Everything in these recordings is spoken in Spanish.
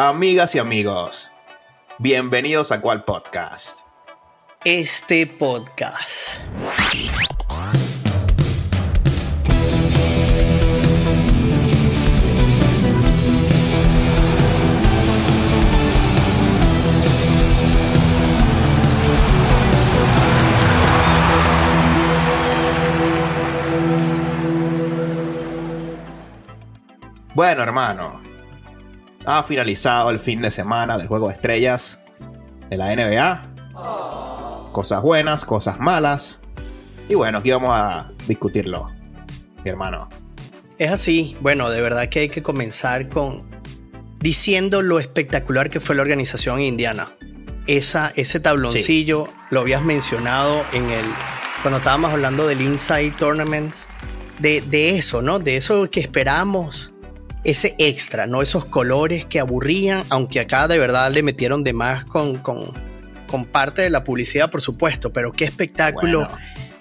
Amigas y amigos, bienvenidos a Cual Podcast. Este podcast. Bueno, hermano, ha finalizado el fin de semana del juego de estrellas de la NBA. Cosas buenas, cosas malas. Y bueno, aquí vamos a discutirlo, mi hermano. Es así. Bueno, de verdad que hay que comenzar con diciendo lo espectacular que fue la organización indiana. Esa, ese tabloncillo lo habías mencionado en el cuando estábamos hablando del Inside Tournament. De, de eso, ¿no? De eso que esperamos ese extra, ¿no? Esos colores que aburrían, aunque acá de verdad le metieron de más con, con, parte de la publicidad, por supuesto, pero qué espectáculo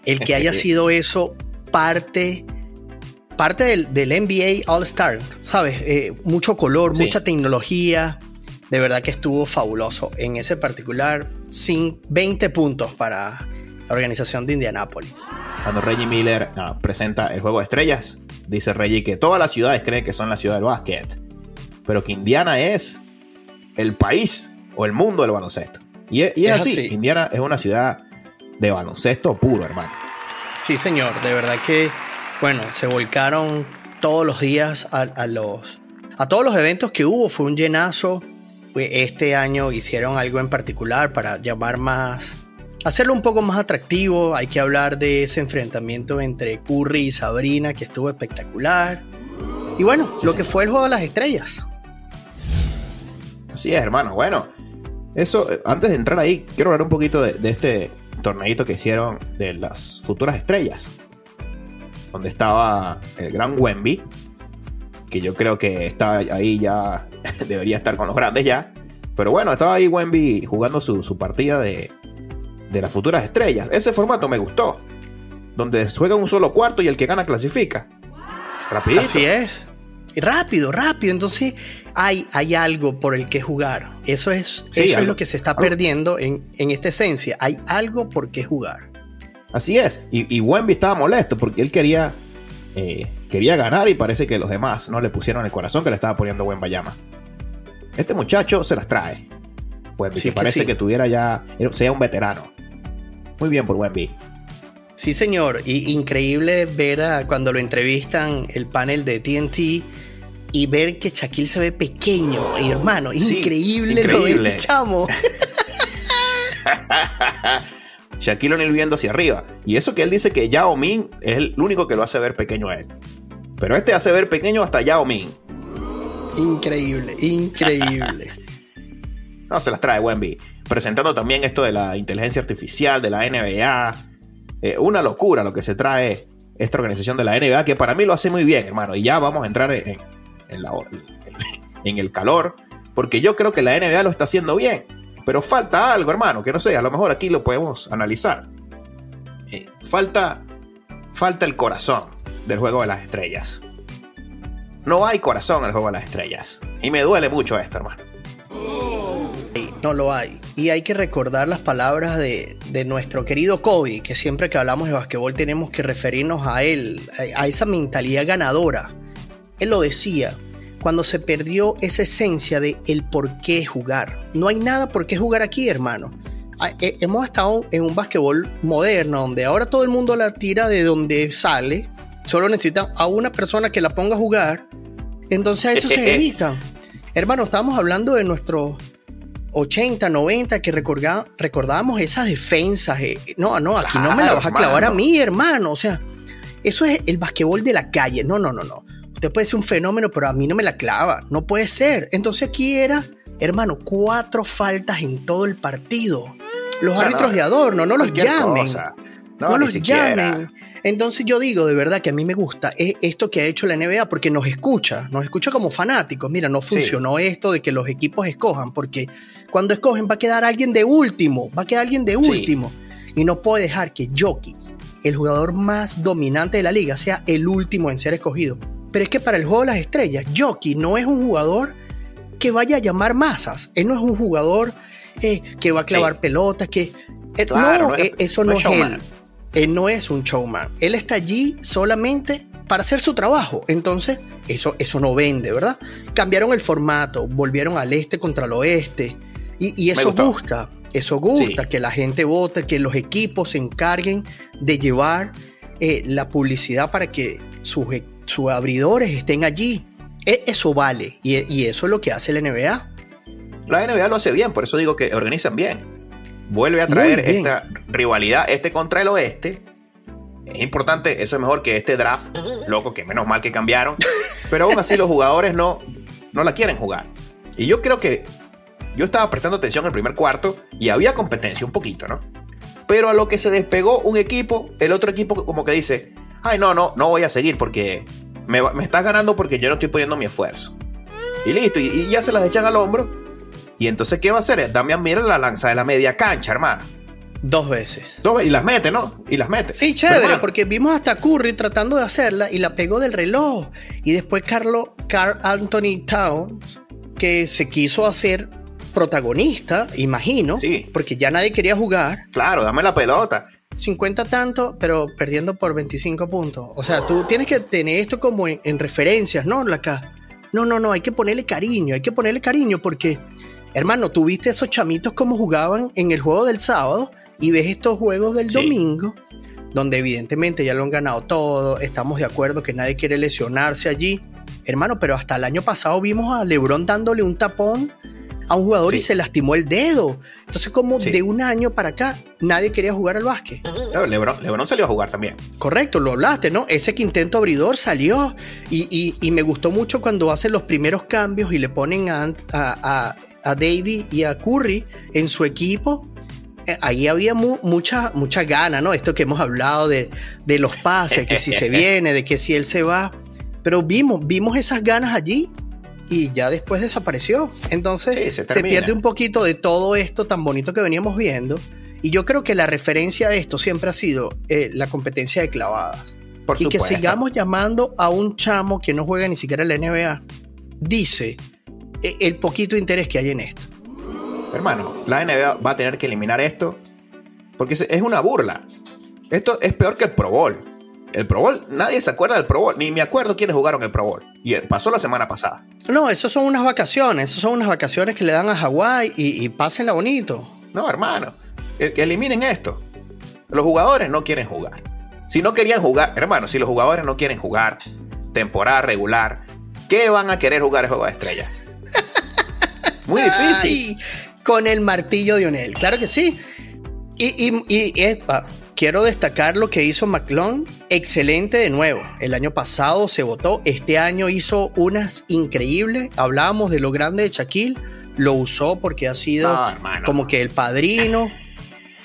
el que haya sido eso parte, parte del, NBA All Star, ¿sabes? Eh, mucho color, mucha tecnología, de verdad que estuvo fabuloso. En ese particular, sin 20 puntos para la organización de Indianápolis. Cuando Reggie Miller ah, presenta el juego de estrellas, dice Reggie que todas las ciudades creen que son la ciudad del básquet, pero que Indiana es el país o el mundo del baloncesto. Y es, así. Indiana es una ciudad de baloncesto puro, hermano. Sí, señor, de verdad que, bueno, se volcaron todos los días a, los, a todos los eventos que hubo, fue un llenazo. Este año hicieron algo en particular para llamar más hacerlo un poco más atractivo, hay que hablar de ese enfrentamiento entre Curry y Sabrina que estuvo espectacular. Y bueno, lo que fue el juego de las estrellas. Así es, hermano. Bueno, eso, eh, antes de entrar ahí, quiero hablar un poquito de, este torneito que hicieron de las futuras estrellas. Donde estaba el gran Wemby, que yo creo que está ahí ya, debería estar con los grandes ya. Pero bueno, estaba ahí Wemby jugando su partida de, de las futuras estrellas. Ese formato me gustó. Donde juega un solo cuarto y el que gana clasifica. Rapidito. Así es. Rápido, rápido. Entonces hay, hay algo por el que jugar. Eso es, eso es lo que se está perdiendo en, esta esencia. Hay algo por qué jugar. Así es. Y, y Wemby estaba molesto porque él quería, eh, quería ganar y parece que los demás no le pusieron el corazón que le estaba poniendo Wembayama. Este muchacho se las trae. Wemby, parece que tuviera ya, sea un veterano. Muy bien por Wemby. Sí, señor. Y increíble ver a, cuando lo entrevistan el panel de TNT y ver que Shaquille se ve pequeño, hermano. increíble, lo de chamo. Shaquille O'Neal viendo hacia arriba. Y eso que él dice que Yao Ming es el único que lo hace ver pequeño a él. Pero este hace ver pequeño hasta Yao Ming. Increíble, increíble. no, se las trae Wemby presentando también esto de la inteligencia artificial, de la NBA. Eh, una locura lo que se trae esta organización de la NBA, que para mí lo hace muy bien, hermano. Y ya vamos a entrar en, el calor, porque yo creo que la NBA lo está haciendo bien. Pero falta algo, hermano, que no sé, a lo mejor aquí lo podemos analizar. Eh, falta, falta el corazón del juego de las estrellas. No hay corazón en el juego de las estrellas. Y me duele mucho esto, hermano no lo hay. Y hay que recordar las palabras de, nuestro querido Kobe, que siempre que hablamos de basquetbol tenemos que referirnos a él, a esa mentalidad ganadora. Él lo decía, cuando se perdió esa esencia de el por qué jugar. No hay nada por qué jugar aquí, hermano. Eh, hemos estado en un basquetbol moderno, donde ahora todo el mundo la tira de donde sale. Solo necesitan a una persona que la ponga a jugar. Entonces a eso se dedican. Hermano, estamos hablando de nuestro 80, 90, que recordábamos esas defensas. Eh, no, no, aquí no me la vas a clavar a mí, hermano. O sea, eso es el basquetbol de la calle. No, no, no, no. Usted puede ser un fenómeno, pero a mí no me la clava. No puede ser. Entonces aquí era, hermano, cuatro faltas en todo el partido. Los árbitros de adorno, no los llamen. No, los llamen. Entonces yo digo, de verdad que a mí me gusta esto que ha hecho la NBA porque nos escucha, nos escucha como fanáticos. Mira, no funcionó esto de que los equipos escojan, porque cuando escogen va a quedar alguien de último, va a quedar alguien de último. Y no puede dejar que Jokic, el jugador más dominante de la liga, sea el último en ser escogido. Pero es que para el juego de las estrellas, Jokic no es un jugador que vaya a llamar masas. Él no es un jugador eh, que va a clavar pelotas, que... Eh, no, eh, eso no, es, él. Él no es un showman. Él está allí solamente para hacer su trabajo. Entonces, eso, eso no vende, ¿verdad? Cambiaron el formato, volvieron al este contra el oeste. Y, eso gusta, eso gusta, que la gente vote, que los equipos se encarguen de llevar la publicidad para que sus, sus abridores estén allí. E, eso vale y, eso es lo que hace la NBA. La NBA lo hace bien, por eso digo que organizan bien. Vuelve a traer esta rivalidad este contra el oeste. Es importante, eso es mejor que este draft, loco, que menos mal que cambiaron. Pero aún así los jugadores no, no la quieren jugar. Y yo creo que yo estaba prestando atención en el primer cuarto y había competencia un poquito, ¿no? Pero a lo que se despegó un equipo, el otro equipo como que dice, ay, no, no, no voy a seguir porque me, estás ganando porque yo no estoy poniendo mi esfuerzo. Y listo, y, ya se las echan al hombro. Y entonces, ¿qué va a hacer? Damián mira la lanza de la media cancha, hermano. Dos veces. Dos y las mete, ¿no? Y las mete. Sí, chévere, porque vimos hasta Curry tratando de hacerla y la pegó del reloj. Y después Carlo, Carl Anthony Towns, que se quiso hacer protagonista, imagino, sí. porque ya nadie quería jugar. Claro, dame la pelota. 50 tanto, pero perdiendo por 25 puntos. O sea, tú tienes que tener esto como en, referencias, ¿no? Acá. No, no, no, hay que ponerle cariño, hay que ponerle cariño porque, hermano, tú viste esos chamitos como jugaban en el juego del sábado y ves estos juegos del domingo, donde evidentemente ya lo han ganado todo, estamos de acuerdo que nadie quiere lesionarse allí. Hermano, pero hasta el año pasado vimos a Lebron dándole un tapón a un jugador y se lastimó el dedo. Entonces, como de un año para acá, nadie quería jugar al básquet. Lebron, salió a jugar también. Correcto, lo hablaste, ¿no? Ese quinteto abridor salió y, me gustó mucho cuando hacen los primeros cambios y le ponen a, a, a, David y a Curry en su equipo. Eh, ahí había mucha, mucha gana, ¿no? Esto que hemos hablado de, de los pases, que si se viene, de que si él se va. Pero vimos, vimos esas ganas allí y ya después desapareció. Entonces se, pierde un poquito de todo esto tan bonito que veníamos viendo. Y yo creo que la referencia de esto siempre ha sido eh, la competencia de clavadas. Por y que sigamos llamando a un chamo que no juega ni siquiera en la NBA, dice el poquito interés que hay en esto. Hermano, la NBA va a tener que eliminar esto porque es una burla. Esto es peor que el Pro Bowl. El Pro Bowl, nadie se acuerda del Pro Bowl, ni me acuerdo quiénes jugaron el Pro Bowl. Y pasó la semana pasada. No, eso son unas vacaciones, eso son unas vacaciones que le dan a Hawái y, pásenla bonito. No, hermano, e, eliminen esto. Los jugadores no quieren jugar. Si no querían jugar, hermano, si los jugadores no quieren jugar temporada regular, ¿qué van a querer jugar el juego de estrellas? Muy difícil. con el martillo de Onel, claro que sí. Y, y, y quiero destacar lo que hizo McClung. Excelente de nuevo. El año pasado se votó. Este año hizo unas increíbles. Hablábamos de lo grande de Shaquille. Lo usó porque ha sido como que el padrino.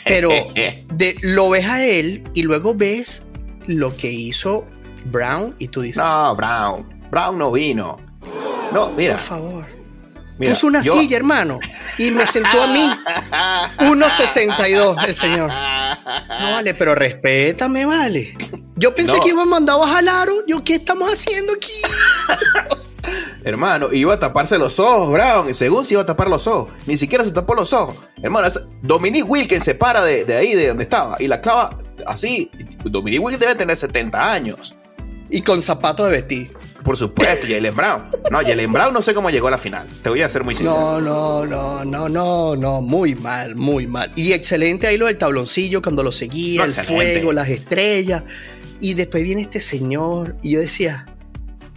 Pero de, lo ves a él y luego ves lo que hizo Brown y tú dices. No, Brown. Brown no vino. No, mira. Por favor. Puso una silla, hermano, y me sentó a mí. 1.62 el señor. No vale, pero respétame, vale. Yo pensé que iba mandado a jalar. Yo, ¿qué estamos haciendo aquí? Hermano, iba a taparse los ojos, Brown. Según se iba a tapar los ojos. Ni siquiera se tapó los ojos. Hermano, Dominique Wilkins se para de, de, ahí, de donde estaba. Y la clava así. Dominique Wilkins debe tener 70 años. Y con zapatos de vestir. Por supuesto, Jalen Brown. No, Jalen Brown no sé cómo llegó a la final. Te voy a ser muy sincero. No, no, no, no, no, no. Muy mal, muy mal. Y excelente ahí lo del tabloncillo cuando lo seguía, el fuego, las estrellas. Y después viene este señor y yo decía,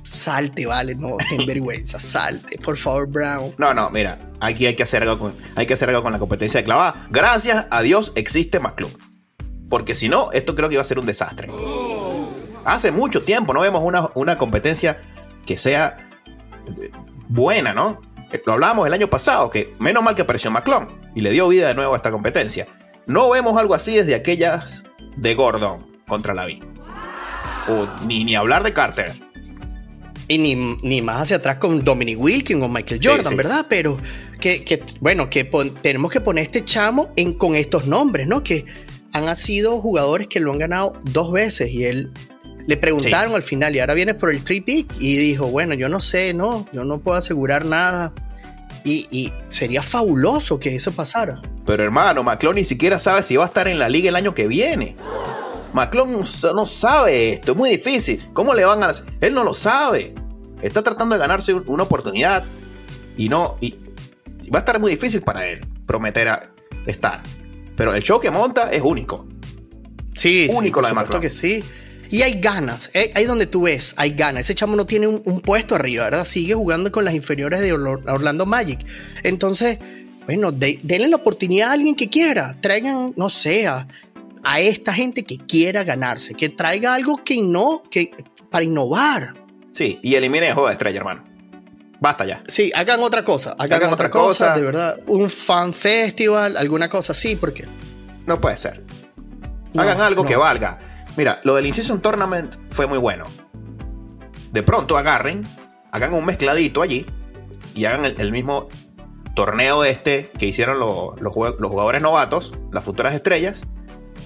salte, vale, no, en vergüenza, salte, por favor, Brown. No, no, mira, aquí hay que hacer algo con, hay que hacer algo con la competencia de clavada. Gracias a Dios existe más club. Porque si no, esto creo que iba a ser un desastre hace mucho tiempo no vemos una, competencia que sea buena, ¿no? Eh, lo hablábamos el año pasado, que menos mal que apareció McClung y le dio vida de nuevo a esta competencia. No vemos algo así desde aquellas de Gordon contra la O ni, ni hablar de Carter. Y ni, más hacia atrás con Dominic Wilkins o Michael Jordan, ¿verdad? Pero que, bueno, que tenemos que poner este chamo en, con estos nombres, ¿no? Que han sido jugadores que lo han ganado dos veces y él le preguntaron al final, y ahora vienes por el 3 pick, y dijo, bueno, yo no sé, no, yo no puedo asegurar nada. Y, y sería fabuloso que eso pasara. Pero hermano, McClung ni siquiera sabe si va a estar en la liga el año que viene. McClung no sabe esto, es muy difícil. ¿Cómo le van a...? Él no lo sabe. Está tratando de ganarse una oportunidad y no... Y va a estar muy difícil para él prometer a estar. Pero el show que monta es único. Sí, único sí, la de que sí. Y hay ganas, eh, ahí donde tú ves, hay ganas. Ese chamo no tiene un, puesto arriba, ¿verdad? Sigue jugando con las inferiores de Orlando Magic. Entonces, bueno, denle la oportunidad a alguien que quiera. Traigan, no sé, a, esta gente que quiera ganarse, que traiga algo que no, que para innovar. Sí, y elimine el juego de estrella, hermano. Basta ya. Sí, hagan otra cosa. Hagan, otra, cosa, de verdad. Un fan festival, alguna cosa así, porque. No puede ser. Hagan algo que valga. Mira, lo del Incision Tournament fue muy bueno. De pronto agarren, hagan un mezcladito allí y hagan el, mismo torneo este que hicieron los, los, jugadores novatos, las futuras estrellas.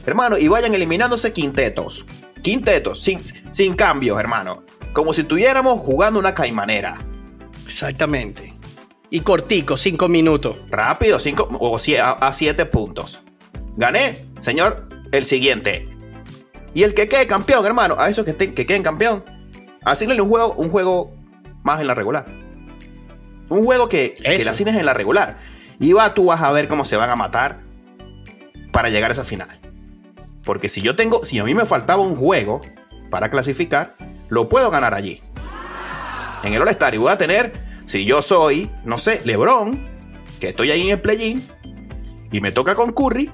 Hermano, y vayan eliminándose quintetos. Quintetos, sin, sin cambios, hermano. Como si estuviéramos jugando una caimanera. Exactamente. Y cortico, cinco minutos. Rápido, cinco o a, siete puntos. Gané, señor, el siguiente. Y el que quede campeón, hermano, a esos que, que queden campeón, asignenle un juego, un juego más en la regular. Un juego que, que le asignes en la regular. Y va, tú vas a ver cómo se van a matar para llegar a esa final. Porque si yo tengo, si a mí me faltaba un juego para clasificar, lo puedo ganar allí. En el All-Star y voy a tener, si yo soy, no sé, LeBron, que estoy ahí en el play-in, y me toca con Curry,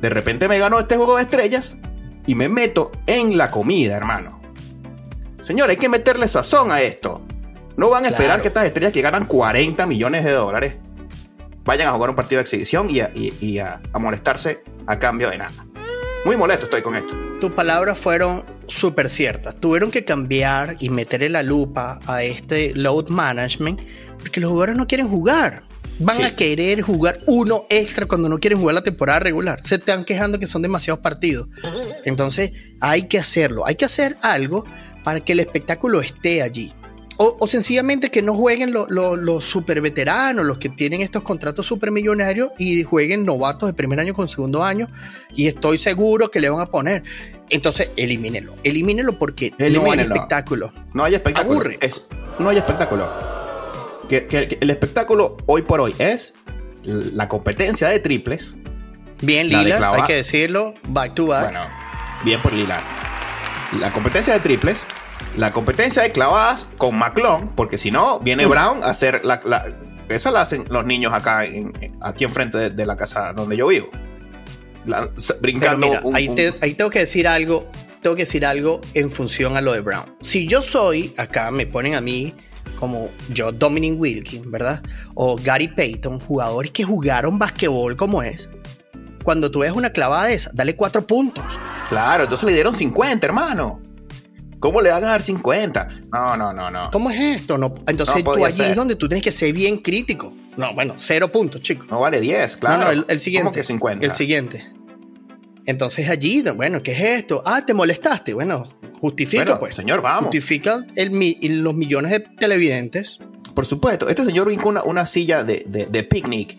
de repente me gano este juego de estrellas y me meto en la comida, hermano. Señor, hay que meterle sazón a esto. No van a esperar que estas estrellas que ganan 40 millones de dólares vayan a jugar un partido de exhibición y a, molestarse a cambio de nada. Muy molesto estoy con esto. Tus palabras fueron súper ciertas. Tuvieron que cambiar y meterle la lupa a este load management porque los jugadores no quieren jugar. Van a querer jugar uno extra cuando no quieren jugar la temporada regular. Se están quejando que son demasiados partidos. Entonces hay que hacerlo. Hay que hacer algo para que el espectáculo esté allí. O, sencillamente que no jueguen los super veteranos, los que tienen estos contratos super millonarios y jueguen novatos de primer año con segundo año. Y estoy seguro que le van a poner. Entonces, elimínelo. Elimínelo porque no hay espectáculo. No hay espectáculo. Aburre. no hay espectáculo que, el espectáculo hoy por hoy es la competencia de triples. Bien, Lila, hay que decirlo, back to back. Bueno, bien por Lila. La competencia de triples, la competencia de clavadas con McClung, porque si no, viene Brown a hacer la, esa la hacen los niños acá, en, aquí enfrente de, la casa donde yo vivo. brincando. ahí, ahí tengo que decir algo, tengo que decir algo en función a lo de Brown. Si yo soy, acá me ponen a mí como yo, Dominic Wilkins, ¿verdad? O Gary Payton, jugadores que jugaron basquetbol como es. Cuando tú ves una clavada de esa, dale cuatro puntos. Claro, entonces le dieron 50, hermano. ¿Cómo le van a dar 50? No, no, no, no. ¿Cómo es esto? No, entonces tú allí es donde tú tienes que ser bien crítico. No, bueno, cero puntos, chicos. No vale 10, claro. No, no, el, siguiente. ¿Cómo que 50? El siguiente. Entonces allí, bueno, ¿qué es esto? Ah, te molestaste. Bueno, justifica, pues. Señor, vamos. Justifica el, los millones de televidentes. Por supuesto, este señor vino una, una silla de, de, picnic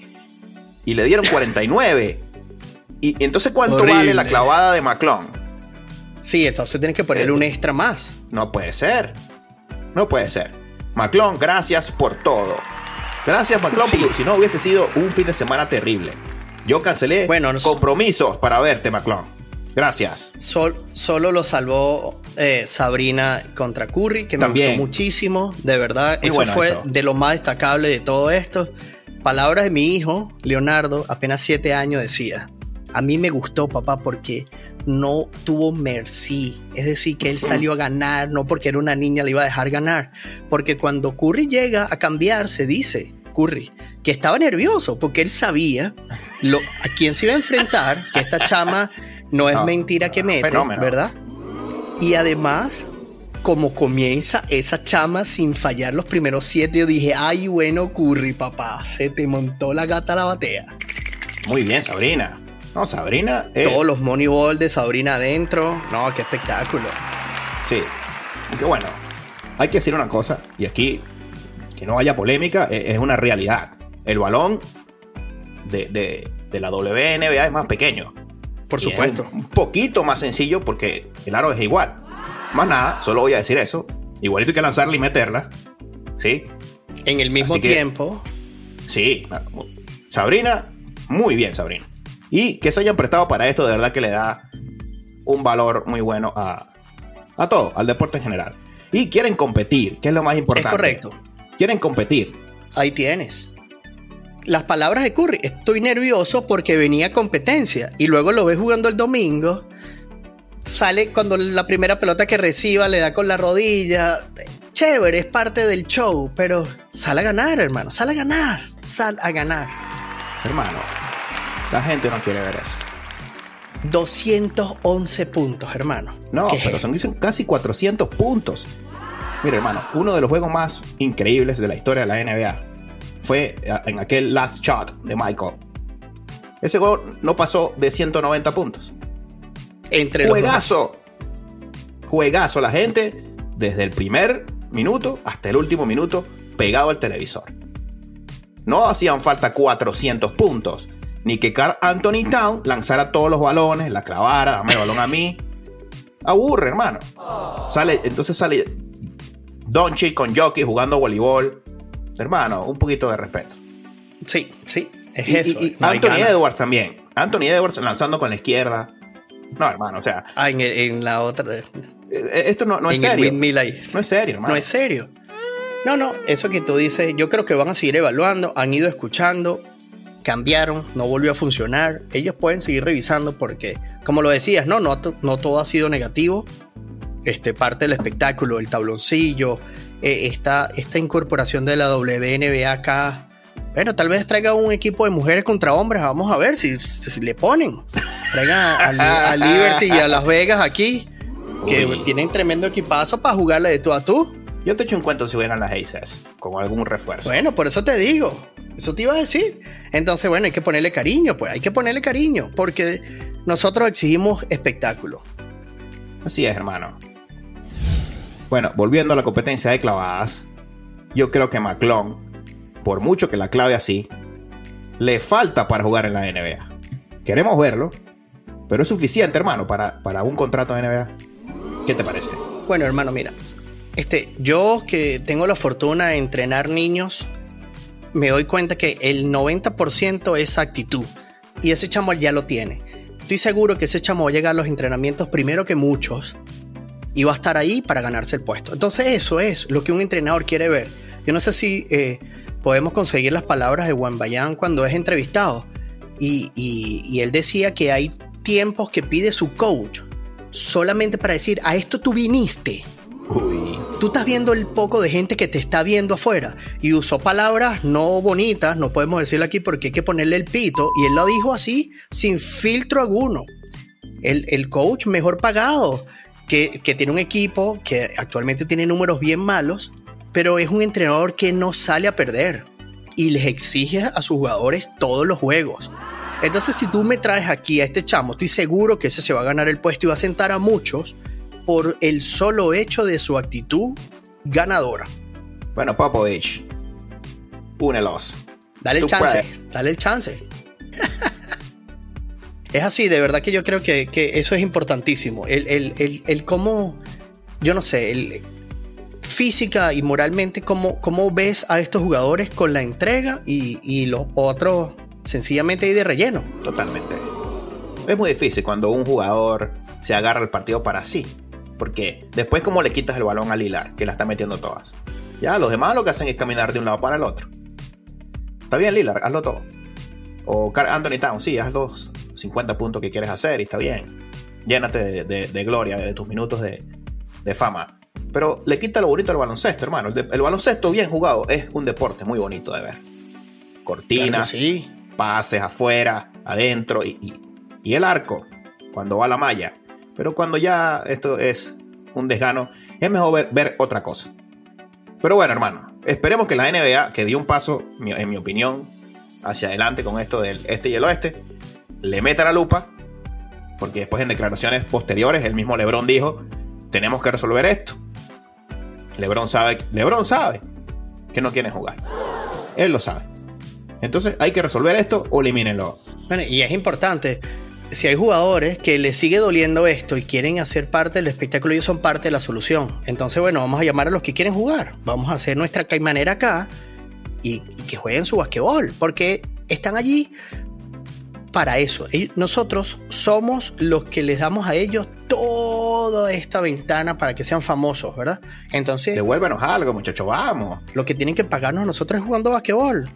y le dieron 49. y, entonces, ¿cuánto vale la clavada de McClung? Sí, entonces tienes que ponerle un extra más. No puede ser. No puede ser. McClung, gracias por todo. Gracias, McClung, si no hubiese sido un fin de semana terrible. Yo cancelé compromisos para verte, McClung. Gracias. solo lo salvó eh, Sabrina contra Curry, que me gustó muchísimo. De verdad, eso fue de lo más destacable de todo esto. Palabras de mi hijo, Leonardo, apenas siete años, decía: A mí me gustó, papá, porque no tuvo mercy. Es decir, que él salió a ganar, no porque era una niña le iba a dejar ganar. Porque cuando Curry llega a cambiarse, dice: Curry, que estaba nervioso porque él sabía lo, a quién se iba a enfrentar, que esta chama no es mentira que mete, ¿verdad? Y además, como comienza esa chama sin fallar los primeros siete, yo dije, ay, bueno, Curry, papá, se te montó la gata a la batea. Muy bien, Sabrina. No, Sabrina. Todos los Moneyball de Sabrina adentro. No, qué espectáculo. Sí. Qué bueno. Hay que decir una cosa, y aquí que no haya polémica, e, es una realidad. El balón de, la WNBA es más pequeño. Por supuesto. un, poquito más sencillo porque el aro es igual. Más nada, solo voy a decir eso. Igualito hay que lanzarla y meterla. ¿Sí? En el mismo tiempo. Sí. Sabrina, muy bien, Sabrina. Y que se hayan prestado para esto, de verdad que le da un valor muy bueno a, a todo, al deporte en general. Y quieren competir, que es lo más importante. Es correcto. Quieren competir. Ahí tienes. Las palabras de Curry, estoy nervioso porque venía competencia y luego lo ves jugando el domingo. Sale cuando la primera pelota que reciba le da con la rodilla. Chévere, es parte del show, pero sale a ganar, hermano, sale a ganar, sal a ganar. Hermano, la gente no quiere ver eso. 211 puntos, hermano. No, pero son casi 400 puntos. Mira, hermano, uno de los juegos más increíbles de la historia de la NBA fue eh, en aquel last shot de Michael. Ese juego no pasó de 190 puntos. Entre Juegazo. Juegazo. La gente, desde el primer minuto hasta el último minuto, pegado al televisor. No hacían falta 400 puntos ni que Carl Anthony Town lanzara todos los balones, la clavara, dame el balón a mí. Aburre, hermano. Sale, entonces sale Donchi con Jockey jugando voleibol. Hermano, un poquito de respeto. Sí, sí, es eso. Y, Anthony Edwards también. Anthony Edwards lanzando con la izquierda. No, hermano, o sea. Ah, en, la otra. Eh, eh, esto no, es serio. No es serio, hermano. No es serio. No, no, eso que tú dices, yo creo que van a seguir evaluando, han ido escuchando, cambiaron, no volvió a funcionar. Ellos pueden seguir revisando porque, como lo decías, no, no, no todo ha sido negativo. Este, parte del espectáculo, el tabloncillo, eh, esta, incorporación de la WNBA acá. Bueno, tal vez traiga un equipo de mujeres contra hombres. Vamos a ver si, le ponen. Traigan a, Liberty y a Las Vegas aquí, que tienen tremendo equipazo para jugarle de tú a tú. Yo te echo un cuento si vengan las Aces con algún refuerzo. Bueno, por eso te digo. Eso te iba a decir. Entonces, bueno, hay que ponerle cariño, pues hay que ponerle cariño, porque nosotros exigimos espectáculo. Así es, hermano. Bueno, volviendo a la competencia de clavadas, yo creo que McClung, por mucho que la clave así, le falta para jugar en la NBA. Queremos verlo, pero es suficiente, hermano, para, para un contrato de NBA. ¿Qué te parece? Bueno, hermano, mira, este, yo que tengo la fortuna de entrenar niños, me doy cuenta que el 90% es actitud. Y ese chamo ya lo tiene. Estoy seguro que ese chamo va a llegar a los entrenamientos primero que muchos y va a estar ahí para ganarse el puesto. Entonces eso es lo que un entrenador quiere ver. Yo no sé si eh, podemos conseguir las palabras de Juan Bayán cuando es entrevistado. Y, y él decía que hay tiempos que pide su coach solamente para decir, a esto tú viniste. Tú estás viendo el poco de gente que te está viendo afuera y usó palabras no bonitas, no podemos decirlo aquí porque hay que ponerle el pito y él lo dijo así sin filtro alguno. El, coach mejor pagado, que, que tiene un equipo que actualmente tiene números bien malos, pero es un entrenador que no sale a perder y les exige a sus jugadores todos los juegos. Entonces, si tú me traes aquí a este chamo, estoy seguro que ese se va a ganar el puesto y va a sentar a muchos por el solo hecho de su actitud ganadora. Bueno, Popovich, únelos. Dale el chance, dale el chance. Es así, de verdad que yo creo que, eso es importantísimo. El, el, cómo, yo no sé, el, física y moralmente, cómo, cómo ves a estos jugadores con la entrega y, y los otros sencillamente ahí de relleno. Totalmente. Es muy difícil cuando un jugador se agarra el partido para sí. Porque después, ¿cómo le quitas el balón a Lilar, que la está metiendo todas? Ya, los demás lo que hacen es caminar de un lado para el otro. Está bien, Lilar, hazlo todo. O Anthony Town, sí, haz los 50 puntos que quieres hacer y está bien. Llénate de, gloria, de tus minutos de, fama. Pero le quita lo bonito al baloncesto, hermano. El, baloncesto bien jugado es un deporte muy bonito de ver. Cortinas, sí. pases afuera, adentro y, y el arco, cuando va a la malla pero cuando ya esto es un desgano, es mejor ver, otra cosa. Pero bueno, hermano, esperemos que la NBA, que dio un paso, en mi opinión, hacia adelante con esto del este y el oeste, le meta la lupa, porque después en declaraciones posteriores el mismo Lebron dijo, tenemos que resolver esto. Lebron sabe, Lebron sabe que no quieren jugar. Él lo sabe. Entonces hay que resolver esto o elimínenlo. Bueno, y es importante, si hay jugadores que les sigue doliendo esto y quieren hacer parte del espectáculo, ellos son parte de la solución. Entonces, bueno, vamos a llamar a los que quieren jugar. Vamos a hacer nuestra caimanera acá y, y que jueguen su basquetbol, porque están allí para eso. Nosotros somos los que les damos a ellos toda esta ventana para que sean famosos, ¿verdad? Entonces. Devuélvenos algo, muchachos, vamos. Lo que tienen que pagarnos nosotros es jugando basquetbol.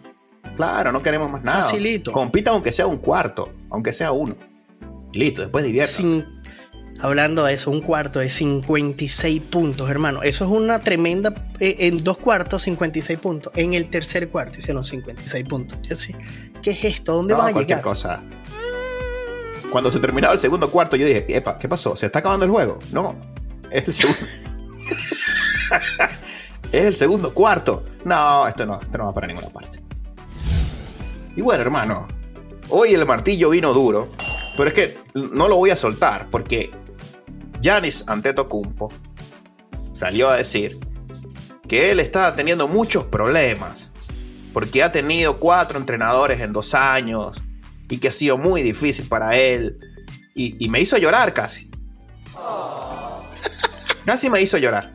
Claro, no queremos más nada. Facilito. Compita aunque sea un cuarto, aunque sea uno. Listo, después diviértanse. Hablando de eso, un cuarto de 56 puntos, hermano. Eso es una tremenda. Eh, en dos cuartos, 56 puntos. En el tercer cuarto hicieron 56 puntos. ¿Qué es esto? ¿Dónde van a llegar? cosa. Cuando se terminaba el segundo cuarto, yo dije, Epa, ¿qué pasó? ¿Se está acabando el juego? No, es el segundo. es el segundo cuarto. No, esto no, esto no va para ninguna parte. Y bueno, hermano, hoy el martillo vino duro, pero es que no lo voy a soltar porque Janis Antetokounmpo salió a decir que él estaba teniendo muchos problemas porque ha tenido cuatro entrenadores en dos años y que ha sido muy difícil para él y, y me hizo llorar casi. Casi me hizo llorar.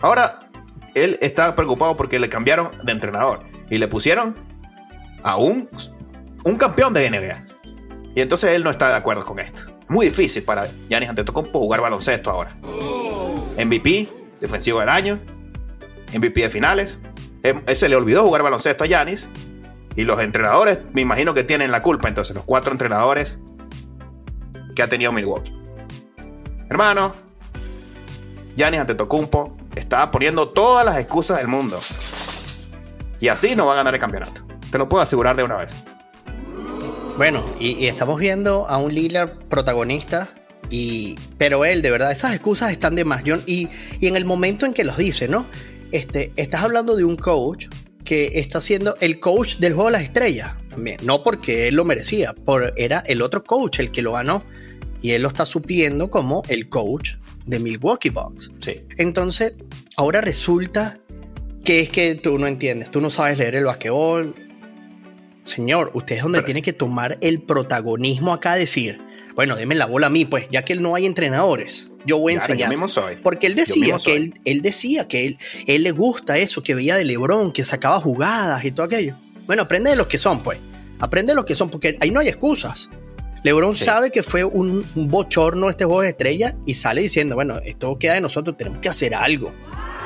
Ahora él está preocupado porque le cambiaron de entrenador y le pusieron a un, campeón de NBA. Y entonces él no está de acuerdo con esto. Muy difícil para Giannis Antetokounmpo jugar baloncesto ahora. MVP, defensivo del año, MVP de finales. Em, se le olvidó jugar baloncesto a Giannis. Y los entrenadores, me imagino que tienen la culpa. Entonces, los cuatro entrenadores que ha tenido Milwaukee. Hermano, Giannis Antetokounmpo está poniendo todas las excusas del mundo. Y así no va a ganar el campeonato. Te lo puedo asegurar de una vez. Bueno, y, estamos viendo a un Lillard protagonista. Y, pero él, de verdad, esas excusas están de más. y, y en el momento en que los dice, ¿no? Este, estás hablando de un coach que está siendo el coach del juego de las estrellas. También. No porque él lo merecía, por, era el otro coach el que lo ganó. Y él lo está supliendo como el coach de Milwaukee Bucks. Sí. Entonces, ahora resulta que es que tú no entiendes, tú no sabes leer el basquetbol, señor, usted es donde tiene que tomar el protagonismo acá, decir, bueno, deme la bola a mí, pues, ya que él no hay entrenadores, yo voy a enseñar. Porque él decía que él, él, decía que él, él le gusta eso, que veía de Lebron, que sacaba jugadas y todo aquello. Bueno, aprende de los que son, pues. Aprende de los que son, porque ahí no hay excusas. LeBron sabe que fue un, bochorno este juego de estrella y sale diciendo, bueno, esto queda de nosotros, tenemos que hacer algo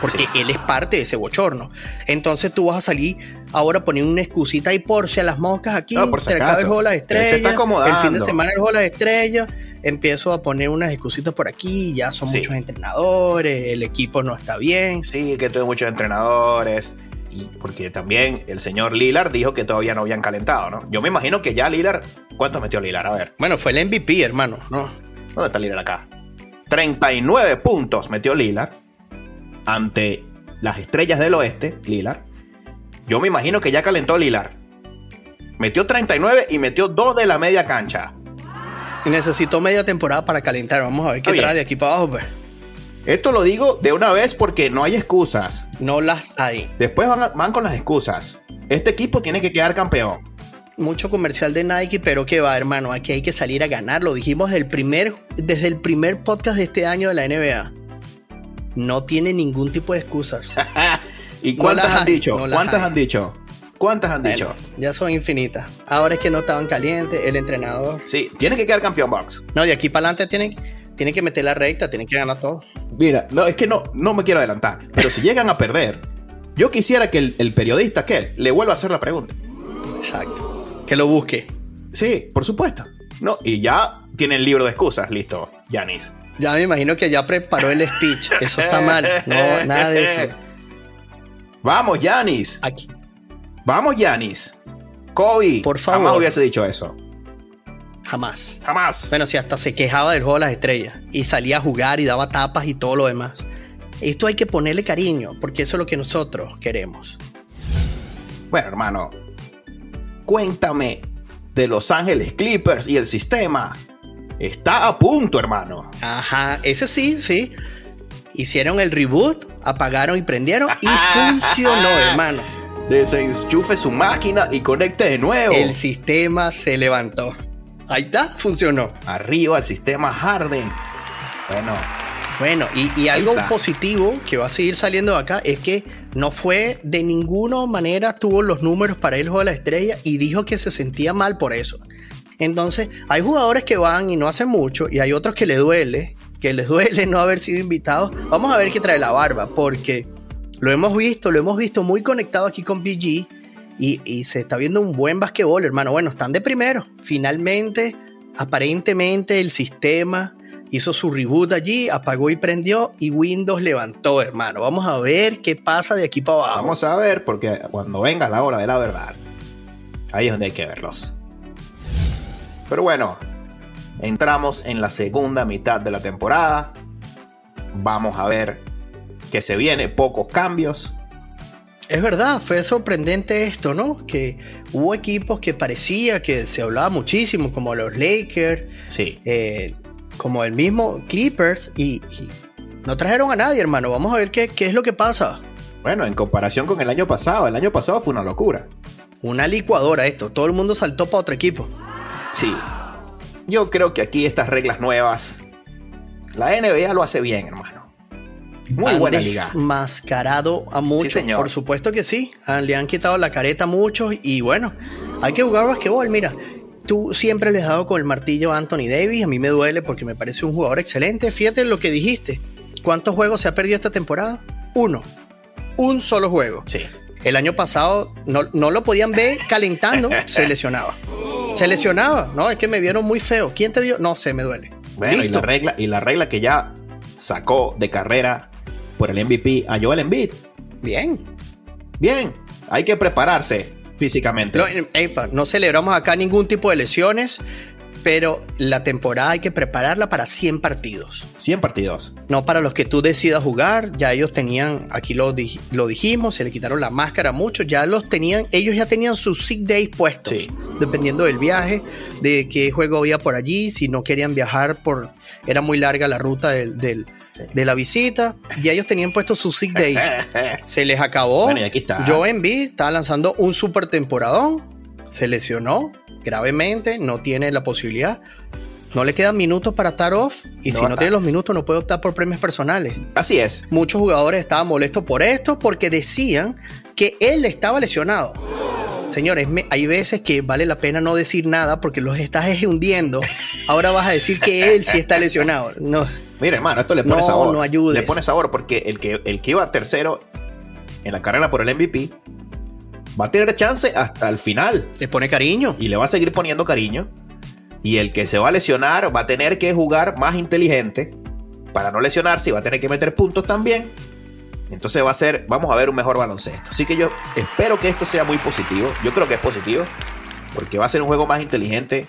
porque él es parte de ese bochorno. Entonces tú vas a salir ahora a poner una excusita y por si a las moscas aquí, no, por se acaba el juego de las estrellas, el fin de semana el juego de las estrellas, empiezo a poner unas excusitas por aquí, ya son muchos entrenadores, el equipo no está bien. Sí, que tengo muchos entrenadores. Y porque también el señor Lillard dijo que todavía no habían calentado, ¿no? Yo me imagino que ya Lillard, ¿cuántos metió Lillard? A ver. Bueno, fue el MVP, hermano, ¿no? ¿Dónde está Lillard acá? 39 puntos metió Lillard ante las estrellas del oeste, Lilar, yo me imagino que ya calentó Lilar. Metió 39 y metió 2 de la media cancha. Y necesitó media temporada para calentar. Vamos a ver qué trae de aquí para abajo, pues. Esto lo digo de una vez porque no hay excusas. No las hay. Después van, van con las excusas. Este equipo tiene que quedar campeón. Mucho comercial de Nike, pero que va, hermano. Aquí hay que salir a ganar. Lo dijimos primer, desde el primer podcast de este año de la NBA no tiene ningún tipo de excusas. ¿Y cuántas han dicho? ¿Cuántas han dicho? ¿Cuántas han dicho? Ya son infinitas. Ahora es que no estaban calientes, el entrenador. Sí, tiene que quedar campeón Box. No, de aquí para adelante tiene, tiene que meter la recta, tiene que ganar todo. Mira, no, es que no, no me quiero adelantar, pero si llegan a perder, yo quisiera que el, el periodista, que le vuelva a hacer la pregunta. Exacto. Que lo busque. Sí, por supuesto. No, y ya tiene el libro de excusas, listo, Yanis. Ya me imagino que ya preparó el speech. Eso está mal. No, nada de eso. Vamos, Yanis. Aquí. Vamos, Yanis. Kobe. Por favor. Jamás hubiese dicho eso. Jamás. Jamás. Bueno, si hasta se quejaba del juego de las estrellas y salía a jugar y daba tapas y todo lo demás. Esto hay que ponerle cariño, porque eso es lo que nosotros queremos. Bueno, hermano, cuéntame de Los Ángeles Clippers y el sistema está a punto, hermano. Ajá, ese sí, sí. Hicieron el reboot apagaron y prendieron y funcionó, hermano. Desenchufe su máquina y conecte de nuevo. El sistema se levantó. Ahí está, funcionó. Arriba el sistema Harden. Bueno. Bueno, y, algo positivo que va a seguir saliendo de acá es que no fue de ninguna manera, tuvo los números para el juego de la estrella y dijo que se sentía mal por eso. Entonces, hay jugadores que van y no hacen mucho y hay otros que le duele, que les duele no haber sido invitados. Vamos a ver qué trae la barba, porque lo hemos visto, lo hemos visto muy conectado aquí con BG y, se está viendo un buen basquetbol, hermano. Bueno, están de primero. Finalmente, aparentemente el sistema hizo su reboot allí, apagó y prendió y Windows levantó, hermano. Vamos a ver qué pasa de aquí para abajo. Vamos a ver, porque cuando venga la hora de la verdad, ahí es donde hay que verlos. Pero bueno, entramos en la segunda mitad de la temporada. Vamos a ver qué se viene, pocos cambios. Es verdad, fue sorprendente esto, ¿no? Que hubo equipos que parecía que se hablaba muchísimo, como los Lakers, sí. Eh, como el mismo Clippers, y, no trajeron a nadie, hermano. Vamos a ver qué, qué es lo que pasa. Bueno, en comparación con el año pasado, el año pasado fue una locura. Una licuadora esto, todo el mundo saltó para otro equipo. Sí, yo creo que aquí estas reglas nuevas, la NBA lo hace bien, hermano. Muy buena liga. Mascarado a muchos. Por supuesto que sí. Ah, le han quitado la careta a muchos. Y bueno, hay que jugar basquetbol. Mira, tú siempre le has dado con el martillo a Anthony Davis. A mí me duele porque me parece un jugador excelente. Fíjate lo que dijiste. ¿Cuántos juegos se ha perdido esta temporada? Uno. Un solo juego. Sí. El año pasado no, lo podían ver calentando, se lesionaba. Se lesionaba, ¿no? Es que me vieron muy feo. ¿Quién te vio? No sé, me duele. Bueno, y la regla, y la regla que ya sacó de carrera por el MVP a Joel Embiid. Bien. Bien. Hay que prepararse físicamente. No, no celebramos acá ningún tipo de lesiones, pero la temporada hay que prepararla para 100 partidos. 100 partidos. No para los que tú decidas jugar, ya ellos tenían, aquí lo, lo dijimos, se le quitaron la máscara a muchos, ya los tenían, ellos ya tenían sus sick days puestos, sí. dependiendo del viaje, de qué juego había por allí, si no querían viajar por, era muy larga la ruta del de la visita. Y ellos tenían puesto su sick day. Se les acabó. Bueno, y aquí está. Joe Embiid estaba lanzando un super temporadón. Se lesionó gravemente. No tiene la posibilidad. No le quedan minutos para estar off. Y si no tiene los minutos, no puede optar por premios personales. Así es. Muchos jugadores estaban molestos por esto porque decían que él estaba lesionado. Señores, hay veces que vale la pena no decir nada porque los estás hundiendo. Ahora vas a decir que él sí está lesionado. No. Mira, hermano, esto le pone sabor. No Le pone sabor porque el que, el que iba tercero en la carrera por el MVP va a tener chance hasta el final. Le pone cariño. Y le va a seguir poniendo cariño. Y el que se va a lesionar va a tener que jugar más inteligente para no lesionarse y va a tener que meter puntos también. Entonces va a ser, vamos a ver un mejor baloncesto. Así que yo espero que esto sea muy positivo. Yo creo que es positivo porque va a ser un juego más inteligente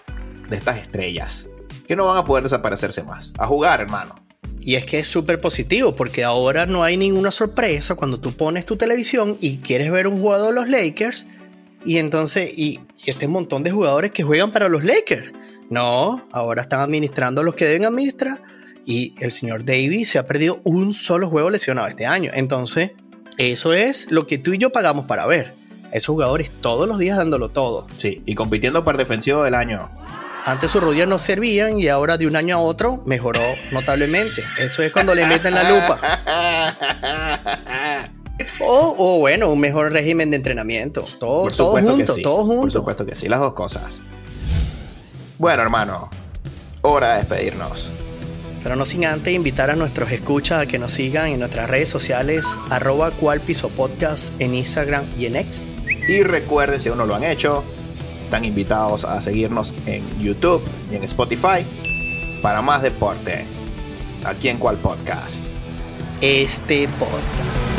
de estas estrellas que no van a poder desaparecerse más. A jugar, hermano. Y es que es súper positivo porque ahora no hay ninguna sorpresa cuando tú pones tu televisión y quieres ver un jugador de los Lakers y entonces, y, este montón de jugadores que juegan para los Lakers. No, ahora están administrando los que deben administrar y el señor Davis se ha perdido un solo juego lesionado este año. Entonces, eso es lo que tú y yo pagamos para ver. Esos jugadores todos los días dándolo todo. Sí, y compitiendo para defensivo del año. Antes sus rodillas no servían y ahora de un año a otro mejoró notablemente. Eso es cuando le meten la lupa. O, bueno, un mejor régimen de entrenamiento. Todo, todo junto, todo junto. Por supuesto que sí, las dos cosas. Bueno, hermano, hora de despedirnos. Pero no sin antes invitar a nuestros escuchas a que nos sigan en nuestras redes sociales, arroba cual piso podcast en Instagram y en X. Y recuerden, si aún no lo han hecho, están invitados a seguirnos en YouTube y en Spotify para más deporte. Aquí en cual podcast. Este podcast.